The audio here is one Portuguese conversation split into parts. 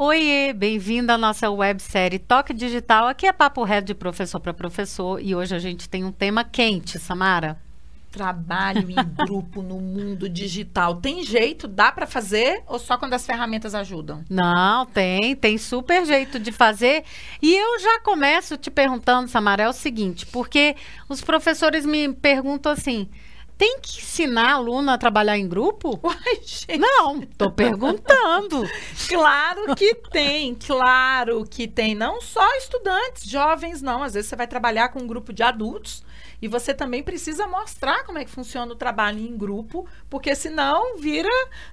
Oiê, bem-vindo à nossa websérie Toque Digital. Aqui é Papo Reto de professor para professor e hoje a gente tem um tema quente, Samara. Trabalho em grupo no mundo digital. Tem jeito? Dá para fazer ou só quando as ferramentas ajudam? Não, tem, tem super jeito de fazer. E eu já começo te perguntando, Samara, é o seguinte, porque os professores me perguntam assim: tem que ensinar aluno a trabalhar em grupo? Uai, gente. Não, tô perguntando. claro que tem, claro que tem. Não só estudantes, jovens, não. Às vezes você vai trabalhar com um grupo de adultos e você também precisa mostrar como é que funciona o trabalho em grupo, porque senão vira,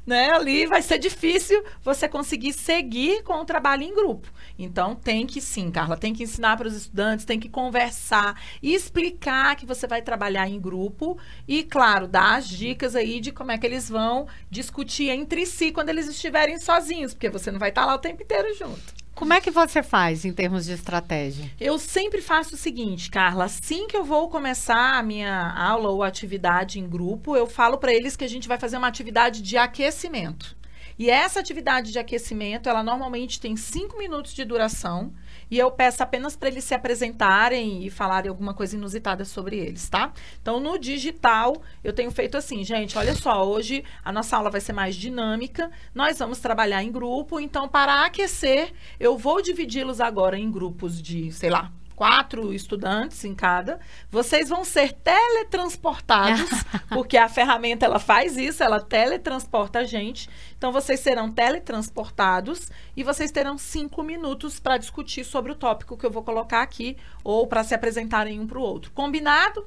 né, ali vai ser difícil você conseguir seguir com o trabalho em grupo. Então tem que sim, Carla, tem que ensinar para os estudantes, tem que conversar, explicar que você vai trabalhar em grupo e, claro, dar as dicas aí de como é que eles vão discutir entre si quando eles estiverem sozinhos, porque você não vai estar lá o tempo inteiro junto. Como é que você faz em termos de estratégia? Eu sempre faço o seguinte, Carla, assim que eu vou começar a minha aula ou atividade em grupo, eu falo para eles que a gente vai fazer uma atividade de aquecimento. E essa atividade de aquecimento, ela normalmente tem cinco minutos de duração. E eu peço apenas para eles se apresentarem e falarem alguma coisa inusitada sobre eles, tá? Então, no digital, eu tenho feito assim, gente, olha só, hoje a nossa aula vai ser mais dinâmica, nós vamos trabalhar em grupo, então, para aquecer, eu vou dividi-los agora em grupos de, sei lá, quatro estudantes em cada, vocês vão ser teletransportados, porque a ferramenta ela faz isso, ela teletransporta a gente. Então vocês serão teletransportados e vocês terão cinco minutos para discutir sobre o tópico que eu vou colocar aqui ou para se apresentarem um para o outro. Combinado?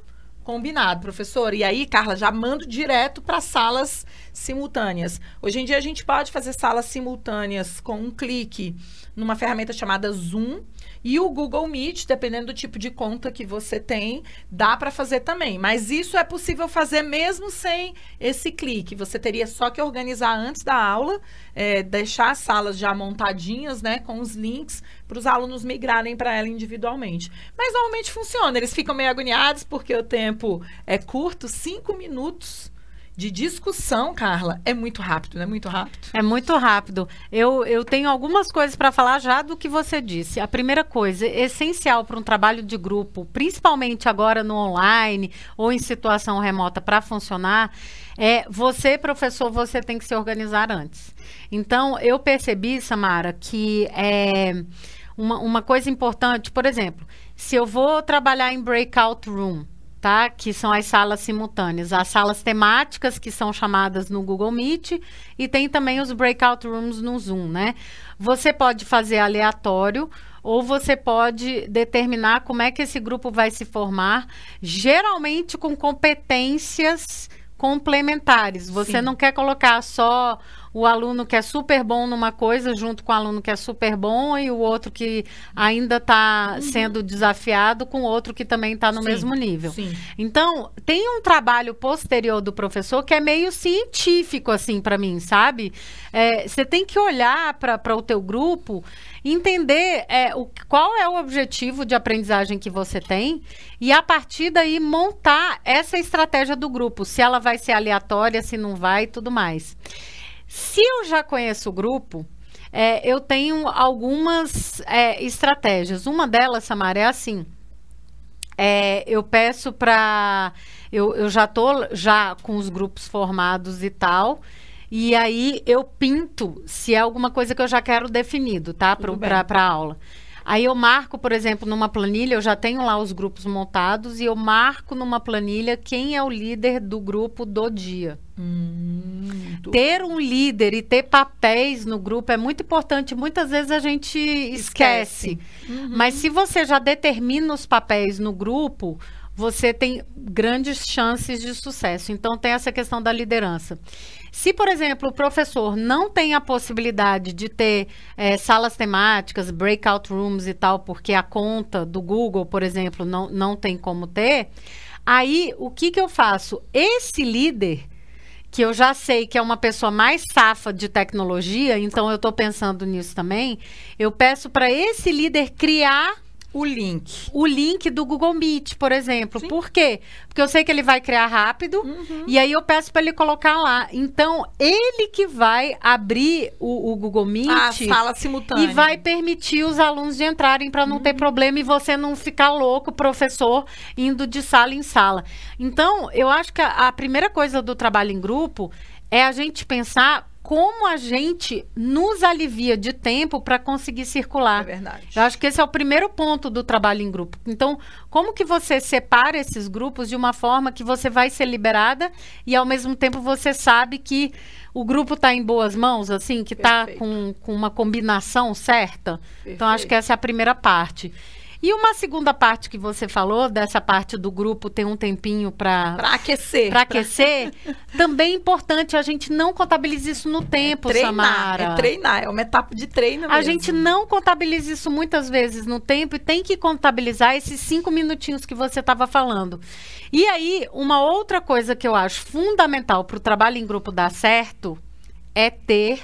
Combinado, professor. E aí, Carla, já mando direto para salas simultâneas. Hoje em dia a gente pode fazer salas simultâneas com um clique numa ferramenta chamada Zoom e o Google Meet, dependendo do tipo de conta que você tem, dá para fazer também. Mas isso é possível fazer mesmo sem esse clique. Você teria só que organizar antes da aula, é, deixar as salas já montadinhas, né, com os links para os alunos migrarem para ela individualmente. Mas normalmente funciona. Eles ficam meio agoniados porque o tempo é curto, cinco minutos de discussão, Carla, é muito rápido, não é muito rápido? É muito rápido. Eu, eu tenho algumas coisas para falar já do que você disse. A primeira coisa, essencial para um trabalho de grupo, principalmente agora no online ou em situação remota para funcionar, é você, professor, você tem que se organizar antes. Então, eu percebi, Samara, que é uma, uma coisa importante, por exemplo, se eu vou trabalhar em breakout room, tá? Que são as salas simultâneas. As salas temáticas, que são chamadas no Google Meet, e tem também os breakout rooms no Zoom, né? Você pode fazer aleatório ou você pode determinar como é que esse grupo vai se formar, geralmente com competências complementares. Você Sim. não quer colocar só o aluno que é super bom numa coisa junto com o aluno que é super bom e o outro que ainda está uhum. sendo desafiado com o outro que também está no sim, mesmo nível. Sim. Então, tem um trabalho posterior do professor que é meio científico, assim, para mim, sabe? É, você é, tem que olhar para o teu grupo entender é, o, qual é o objetivo de aprendizagem que você tem e a partir daí montar essa estratégia do grupo, se ela vai ser aleatória, se não vai e tudo mais. Se eu já conheço o grupo, é, eu tenho algumas é, estratégias. Uma delas, Samara, é assim. É, eu peço para. Eu, eu já estou já com os grupos formados e tal. E aí eu pinto se é alguma coisa que eu já quero definido, tá? Para a aula. Aí eu marco, por exemplo, numa planilha, eu já tenho lá os grupos montados e eu marco numa planilha quem é o líder do grupo do dia. Hum, ter um líder e ter papéis no grupo é muito importante. Muitas vezes a gente esquece. esquece. Uhum. Mas se você já determina os papéis no grupo, você tem grandes chances de sucesso. Então, tem essa questão da liderança. Se, por exemplo, o professor não tem a possibilidade de ter é, salas temáticas, breakout rooms e tal, porque a conta do Google, por exemplo, não, não tem como ter, aí o que, que eu faço? Esse líder que eu já sei que é uma pessoa mais safa de tecnologia, então eu estou pensando nisso também. Eu peço para esse líder criar o link. O link do Google Meet, por exemplo. Sim. Por quê? Porque eu sei que ele vai criar rápido uhum. e aí eu peço para ele colocar lá. Então, ele que vai abrir o, o Google Meet. A sala simultânea. E vai permitir os alunos de entrarem para não uhum. ter problema e você não ficar louco, professor, indo de sala em sala. Então, eu acho que a, a primeira coisa do trabalho em grupo é a gente pensar como a gente nos alivia de tempo para conseguir circular. É verdade. Eu acho que esse é o primeiro ponto do trabalho em grupo. Então, como que você separa esses grupos de uma forma que você vai ser liberada e ao mesmo tempo você sabe que o grupo está em boas mãos, assim, que está com, com uma combinação certa? Perfeito. Então, acho que essa é a primeira parte. E uma segunda parte que você falou, dessa parte do grupo ter um tempinho para aquecer. Para aquecer, também é importante a gente não contabiliza isso no tempo, é treinar, Samara. É treinar, é uma etapa de treino mesmo. A gente não contabiliza isso muitas vezes no tempo e tem que contabilizar esses cinco minutinhos que você estava falando. E aí, uma outra coisa que eu acho fundamental para o trabalho em grupo dar certo é ter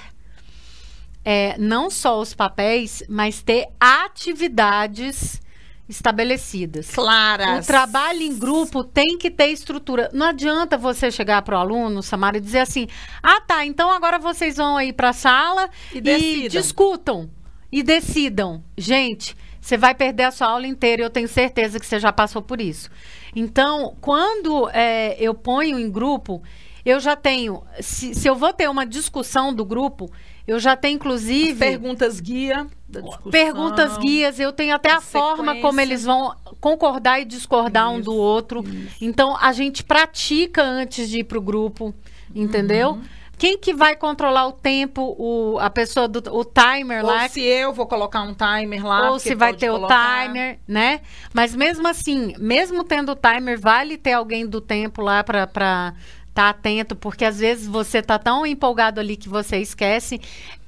é, não só os papéis, mas ter atividades estabelecidas. Claras. O trabalho em grupo tem que ter estrutura. Não adianta você chegar para o aluno, Samara, e dizer assim: ah, tá, então agora vocês vão aí para a sala e, e discutam e decidam. Gente, você vai perder a sua aula inteira e eu tenho certeza que você já passou por isso. Então, quando é, eu ponho em grupo, eu já tenho. Se, se eu vou ter uma discussão do grupo, eu já tenho, inclusive. As perguntas guia. Perguntas guias, eu tenho até a, a forma como eles vão concordar e discordar isso, um do outro. Isso. Então, a gente pratica antes de ir para o grupo, entendeu? Uhum. Quem que vai controlar o tempo, o, a pessoa do o timer ou lá? se eu vou colocar um timer lá. Ou se vai ter colocar. o timer, né? Mas mesmo assim, mesmo tendo o timer, vale ter alguém do tempo lá para tá atento, porque às vezes você tá tão empolgado ali que você esquece.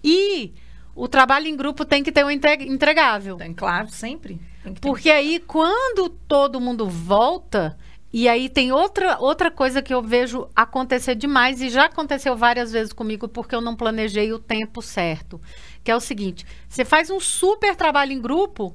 E o trabalho em grupo tem que ter um entregável. Tem, claro, sempre. porque aí, quando todo mundo volta, e aí tem outra, outra coisa que eu vejo acontecer demais, e já aconteceu várias vezes comigo, porque eu não planejei o tempo certo. Que é o seguinte: você faz um super trabalho em grupo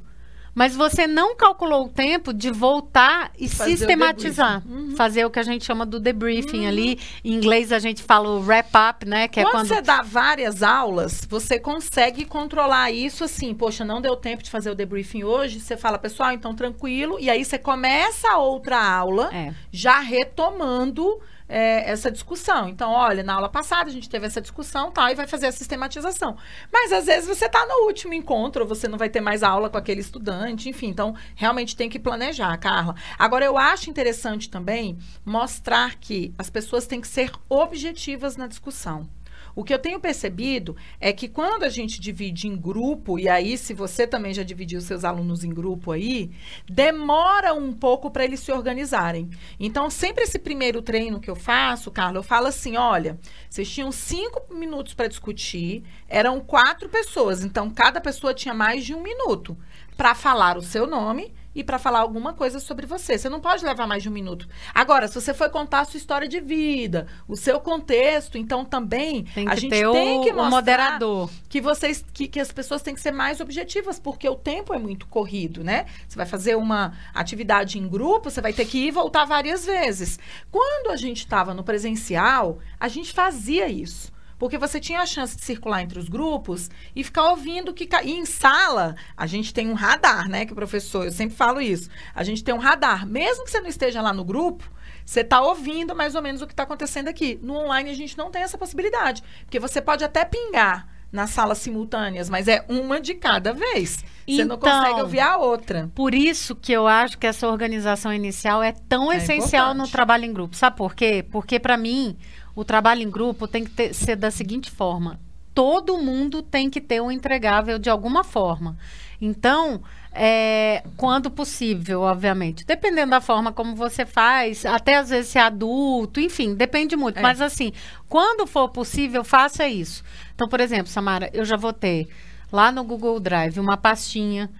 mas você não calculou o tempo de voltar e fazer sistematizar. O uhum. Fazer o que a gente chama do debriefing uhum. ali. Em inglês a gente fala o wrap up, né? Que é quando é quando você dá várias aulas, você consegue controlar isso assim. Poxa, não deu tempo de fazer o debriefing hoje. Você fala, pessoal, então tranquilo. E aí você começa a outra aula, é. já retomando é, essa discussão. Então, olha, na aula passada a gente teve essa discussão tal, e vai fazer a sistematização. Mas às vezes você está no último encontro, você não vai ter mais aula com aquele estudante, enfim. Então, realmente tem que planejar, Carla. Agora, eu acho interessante também mostrar que as pessoas têm que ser objetivas na discussão. O que eu tenho percebido é que quando a gente divide em grupo, e aí se você também já dividiu seus alunos em grupo aí, demora um pouco para eles se organizarem. Então, sempre esse primeiro treino que eu faço, Carla, eu falo assim: olha, vocês tinham cinco minutos para discutir, eram quatro pessoas, então cada pessoa tinha mais de um minuto para falar o seu nome e para falar alguma coisa sobre você. Você não pode levar mais de um minuto. Agora, se você for contar a sua história de vida, o seu contexto, então também a gente tem o, que mostrar moderador. que vocês que, que as pessoas têm que ser mais objetivas, porque o tempo é muito corrido, né? Você vai fazer uma atividade em grupo, você vai ter que ir e voltar várias vezes. Quando a gente estava no presencial, a gente fazia isso. Porque você tinha a chance de circular entre os grupos e ficar ouvindo que. E em sala, a gente tem um radar, né? Que o professor, eu sempre falo isso. A gente tem um radar. Mesmo que você não esteja lá no grupo, você está ouvindo mais ou menos o que está acontecendo aqui. No online, a gente não tem essa possibilidade. Porque você pode até pingar nas salas simultâneas, mas é uma de cada vez. Você não consegue então, ouvir a outra. Por isso que eu acho que essa organização inicial é tão é essencial importante. no trabalho em grupo. Sabe por quê? Porque, para mim, o trabalho em grupo tem que ter, ser da seguinte forma: todo mundo tem que ter um entregável de alguma forma. Então, é, quando possível, obviamente. Dependendo da forma como você faz, até às vezes ser é adulto, enfim, depende muito. É. Mas assim, quando for possível, faça isso. Então, por exemplo, Samara, eu já vou ter lá no Google Drive uma pastinha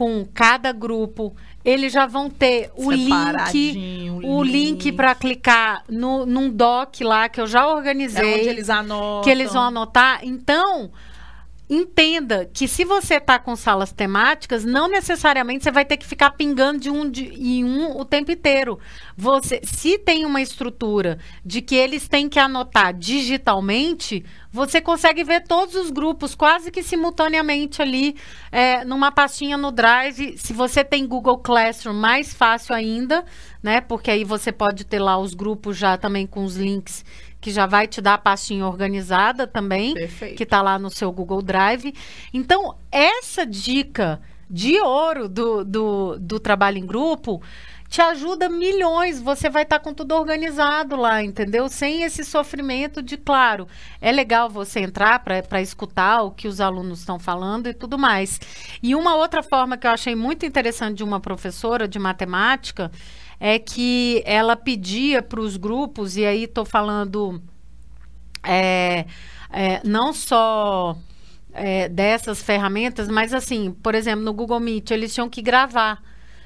com cada grupo eles já vão ter o link, o link, link para clicar no, num doc lá que eu já organizei. É onde eles anotam. Que eles vão anotar. Então, entenda que se você está com salas temáticas, não necessariamente você vai ter que ficar pingando de um de, em um o tempo inteiro. Você, se tem uma estrutura de que eles têm que anotar digitalmente, você consegue ver todos os grupos quase que simultaneamente ali é, numa pastinha no Drive. Se você tem Google Classroom, mais fácil ainda, né? Porque aí você pode ter lá os grupos já também com os links que já vai te dar a pastinha organizada também, Perfeito. que está lá no seu Google Drive. Então, essa dica de ouro do, do, do trabalho em grupo te ajuda milhões. Você vai estar tá com tudo organizado lá, entendeu? Sem esse sofrimento de, claro, é legal você entrar para escutar o que os alunos estão falando e tudo mais. E uma outra forma que eu achei muito interessante de uma professora de matemática é que ela pedia para os grupos, e aí estou falando é, é, não só é, dessas ferramentas, mas assim, por exemplo, no Google Meet, eles tinham que gravar.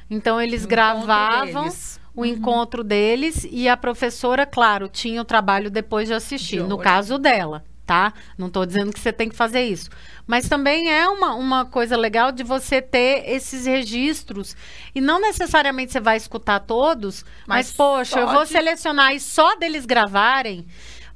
Então, eles o gravavam o uhum. encontro deles e a professora, claro, tinha o trabalho depois de assistir, de no caso dela tá? Não estou dizendo que você tem que fazer isso. Mas também é uma, uma coisa legal de você ter esses registros. E não necessariamente você vai escutar todos, mas, mas poxa, eu vou de... selecionar e só deles gravarem.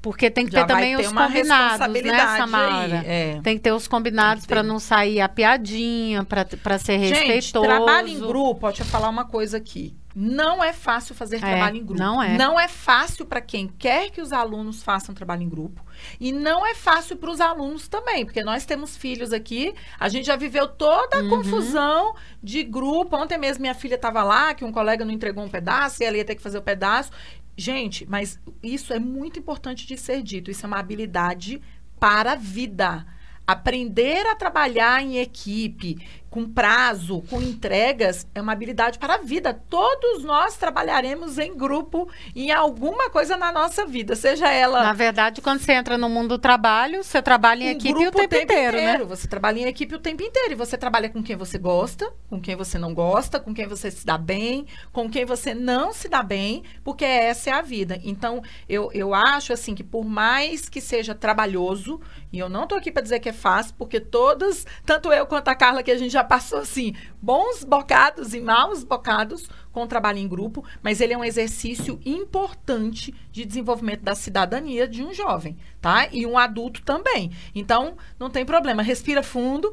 Porque tem que Já ter também ter os combinados, né, Samara? É. Tem que ter os combinados para não sair a piadinha, para ser Gente, respeitoso. Trabalho em grupo, deixa eu falar uma coisa aqui. Não é fácil fazer é, trabalho em grupo. Não é. Não é fácil para quem quer que os alunos façam trabalho em grupo. E não é fácil para os alunos também, porque nós temos filhos aqui, a gente já viveu toda a uhum. confusão de grupo. Ontem mesmo minha filha estava lá, que um colega não entregou um pedaço e ela ia ter que fazer o pedaço. Gente, mas isso é muito importante de ser dito. Isso é uma habilidade para a vida. Aprender a trabalhar em equipe, com prazo, com entregas, é uma habilidade para a vida. Todos nós trabalharemos em grupo em alguma coisa na nossa vida, seja ela. Na verdade, quando você entra no mundo do trabalho, você trabalha em equipe o tempo, o tempo inteiro, inteiro, né? Você trabalha em equipe o tempo inteiro. E você trabalha com quem você gosta, com quem você não gosta, com quem você se dá bem, com quem você não se dá bem, porque essa é a vida. Então, eu, eu acho assim que por mais que seja trabalhoso, e eu não estou aqui para dizer que é fácil, porque todas, tanto eu quanto a Carla, que a gente já passou assim, bons bocados e maus bocados com o trabalho em grupo, mas ele é um exercício importante de desenvolvimento da cidadania de um jovem, tá? E um adulto também. Então, não tem problema, respira fundo.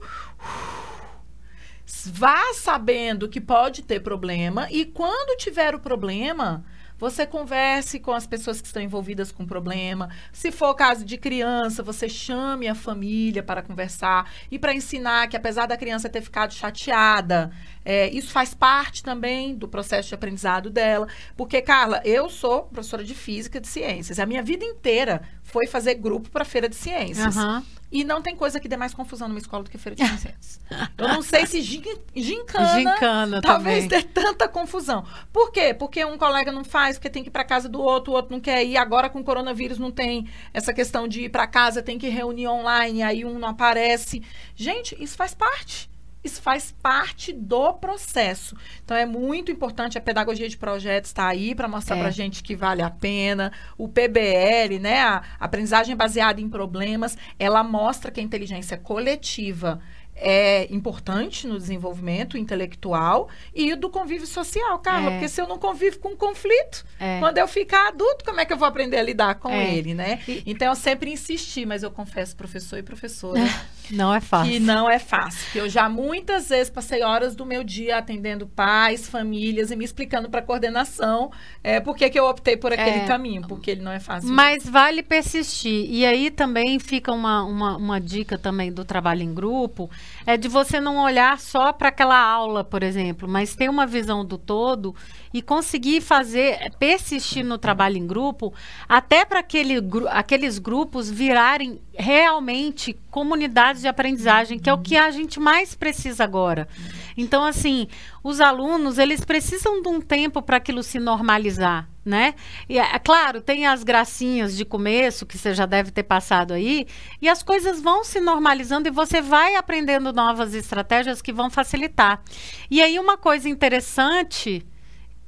Vá sabendo que pode ter problema e quando tiver o problema, você converse com as pessoas que estão envolvidas com o problema. Se for caso de criança, você chame a família para conversar e para ensinar que, apesar da criança ter ficado chateada, é, isso faz parte também do processo de aprendizado dela. Porque, Carla, eu sou professora de física de ciências. A minha vida inteira foi fazer grupo para feira de ciências. Uhum. E não tem coisa que dê mais confusão numa escola do que feira de ciências. Eu não sei se gincana, gincana talvez dê tanta confusão. Por quê? Porque um colega não faz, porque tem que ir para casa do outro, o outro não quer ir. Agora com o coronavírus não tem essa questão de ir para casa, tem que reunir online, aí um não aparece. Gente, isso faz parte. Isso faz parte do processo. Então é muito importante a pedagogia de projetos estar tá aí para mostrar é. para gente que vale a pena. O PBL, né, a aprendizagem baseada em problemas, ela mostra que a inteligência coletiva é importante no desenvolvimento intelectual e do convívio social, Carla. É. Porque se eu não convivo com conflito, é. quando eu ficar adulto, como é que eu vou aprender a lidar com é. ele, né? Então eu sempre insisti, mas eu confesso, professor e professora. Não é fácil. Que não é fácil. Que eu já muitas vezes passei horas do meu dia atendendo pais, famílias e me explicando para a coordenação é, por que, eu optei por aquele é, caminho, porque ele não é fácil. Mas mesmo. vale persistir. E aí também fica uma, uma, uma dica também do trabalho em grupo é de você não olhar só para aquela aula, por exemplo, mas ter uma visão do todo e conseguir fazer, persistir no trabalho em grupo, até para aquele, aqueles grupos virarem realmente comunidades de aprendizagem, que é o que a gente mais precisa agora. Então, assim, os alunos, eles precisam de um tempo para aquilo se normalizar, né? E, é, claro, tem as gracinhas de começo, que você já deve ter passado aí, e as coisas vão se normalizando e você vai aprendendo novas estratégias que vão facilitar. E aí, uma coisa interessante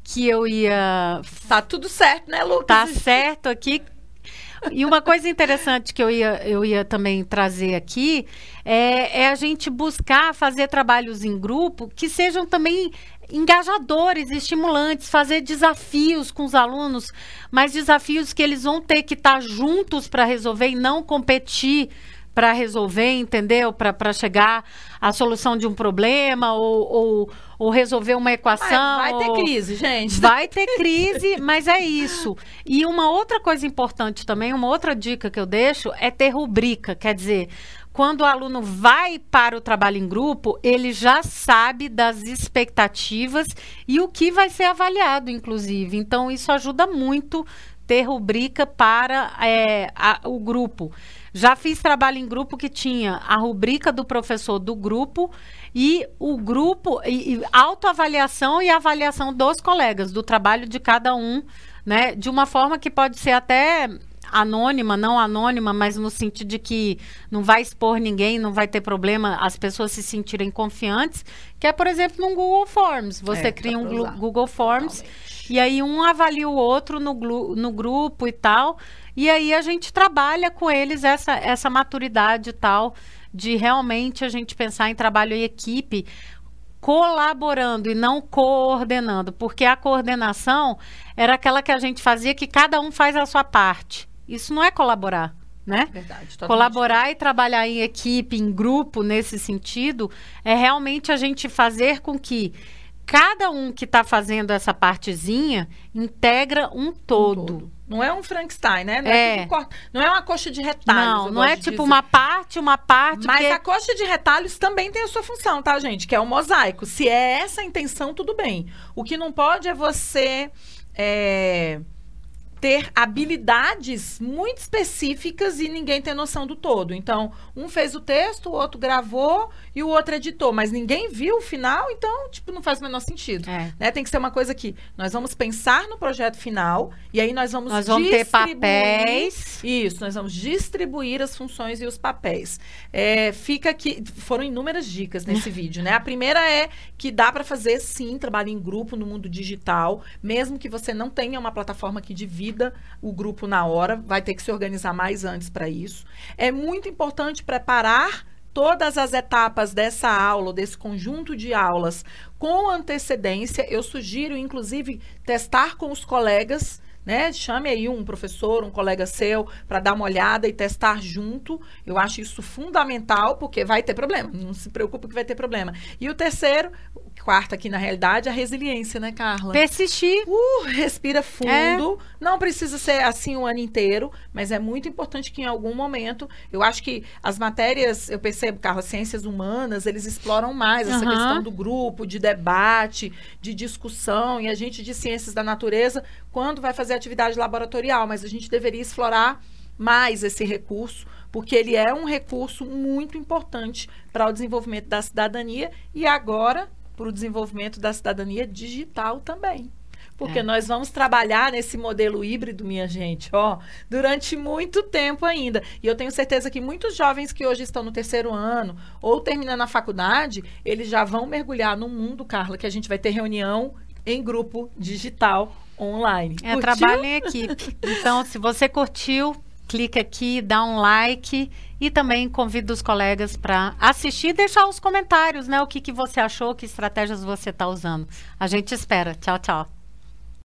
que eu ia. Tá tudo certo, né, Lucas? Tá certo aqui. E uma coisa interessante que eu ia, eu ia também trazer aqui é, é a gente buscar fazer trabalhos em grupo que sejam também engajadores, estimulantes, fazer desafios com os alunos, mas desafios que eles vão ter que estar juntos para resolver e não competir para resolver, entendeu? Para chegar à solução de um problema ou, ou, ou resolver uma equação. Vai, vai ter ou... crise, gente. Vai ter crise, mas é isso. E uma outra coisa importante também, uma outra dica que eu deixo é ter rubrica. Quer dizer, quando o aluno vai para o trabalho em grupo, ele já sabe das expectativas e o que vai ser avaliado, inclusive. Então, isso ajuda muito ter rubrica para é, a, o grupo. Já fiz trabalho em grupo que tinha a rubrica do professor do grupo e o grupo, e, e autoavaliação e avaliação dos colegas, do trabalho de cada um, né? De uma forma que pode ser até anônima, não anônima, mas no sentido de que não vai expor ninguém, não vai ter problema as pessoas se sentirem confiantes, que é, por exemplo, no Google Forms. Você é, cria um Google Forms Totalmente. e aí um avalia o outro no, no grupo e tal. E aí a gente trabalha com eles essa, essa maturidade e tal, de realmente a gente pensar em trabalho em equipe, colaborando e não coordenando, porque a coordenação era aquela que a gente fazia que cada um faz a sua parte. Isso não é colaborar, né? Verdade. Colaborar e trabalhar em equipe, em grupo, nesse sentido, é realmente a gente fazer com que cada um que está fazendo essa partezinha integra um todo. Um todo. Não é um Frankenstein, né? Não é, é não é uma coxa de retalhos. Não, não é tipo dizer. uma parte, uma parte. Mas porque... a coxa de retalhos também tem a sua função, tá, gente? Que é o mosaico. Se é essa a intenção, tudo bem. O que não pode é você. É ter habilidades muito específicas e ninguém tem noção do todo. Então, um fez o texto, o outro gravou e o outro editou, mas ninguém viu o final, então, tipo, não faz o menor sentido. É. Né? Tem que ser uma coisa que nós vamos pensar no projeto final e aí nós vamos Nós vamos ter papéis. Isso, nós vamos distribuir as funções e os papéis. É, fica aqui, foram inúmeras dicas nesse vídeo, né? A primeira é que dá para fazer, sim, trabalho em grupo no mundo digital, mesmo que você não tenha uma plataforma que divida o grupo na hora, vai ter que se organizar mais antes para isso. É muito importante preparar todas as etapas dessa aula, desse conjunto de aulas, com antecedência. Eu sugiro, inclusive, testar com os colegas né? Chame aí um professor, um colega seu, para dar uma olhada e testar junto. Eu acho isso fundamental, porque vai ter problema. Não se preocupe que vai ter problema. E o terceiro, quarto aqui na realidade, a resiliência, né, Carla? Persistir. Uh, respira fundo. É. Não precisa ser assim o ano inteiro, mas é muito importante que em algum momento, eu acho que as matérias, eu percebo, Carla, ciências humanas, eles exploram mais essa uhum. questão do grupo, de debate, de discussão, e a gente de ciências da natureza, quando vai fazer atividade laboratorial, mas a gente deveria explorar mais esse recurso, porque ele é um recurso muito importante para o desenvolvimento da cidadania e agora para o desenvolvimento da cidadania digital também. Porque é. nós vamos trabalhar nesse modelo híbrido, minha gente, ó, durante muito tempo ainda. E eu tenho certeza que muitos jovens que hoje estão no terceiro ano ou terminando a faculdade, eles já vão mergulhar no mundo, Carla, que a gente vai ter reunião em grupo digital online. É curtiu? trabalho em equipe. Então, se você curtiu, clica aqui, dá um like e também convido os colegas para assistir e deixar os comentários, né? O que, que você achou, que estratégias você está usando. A gente espera. Tchau, tchau.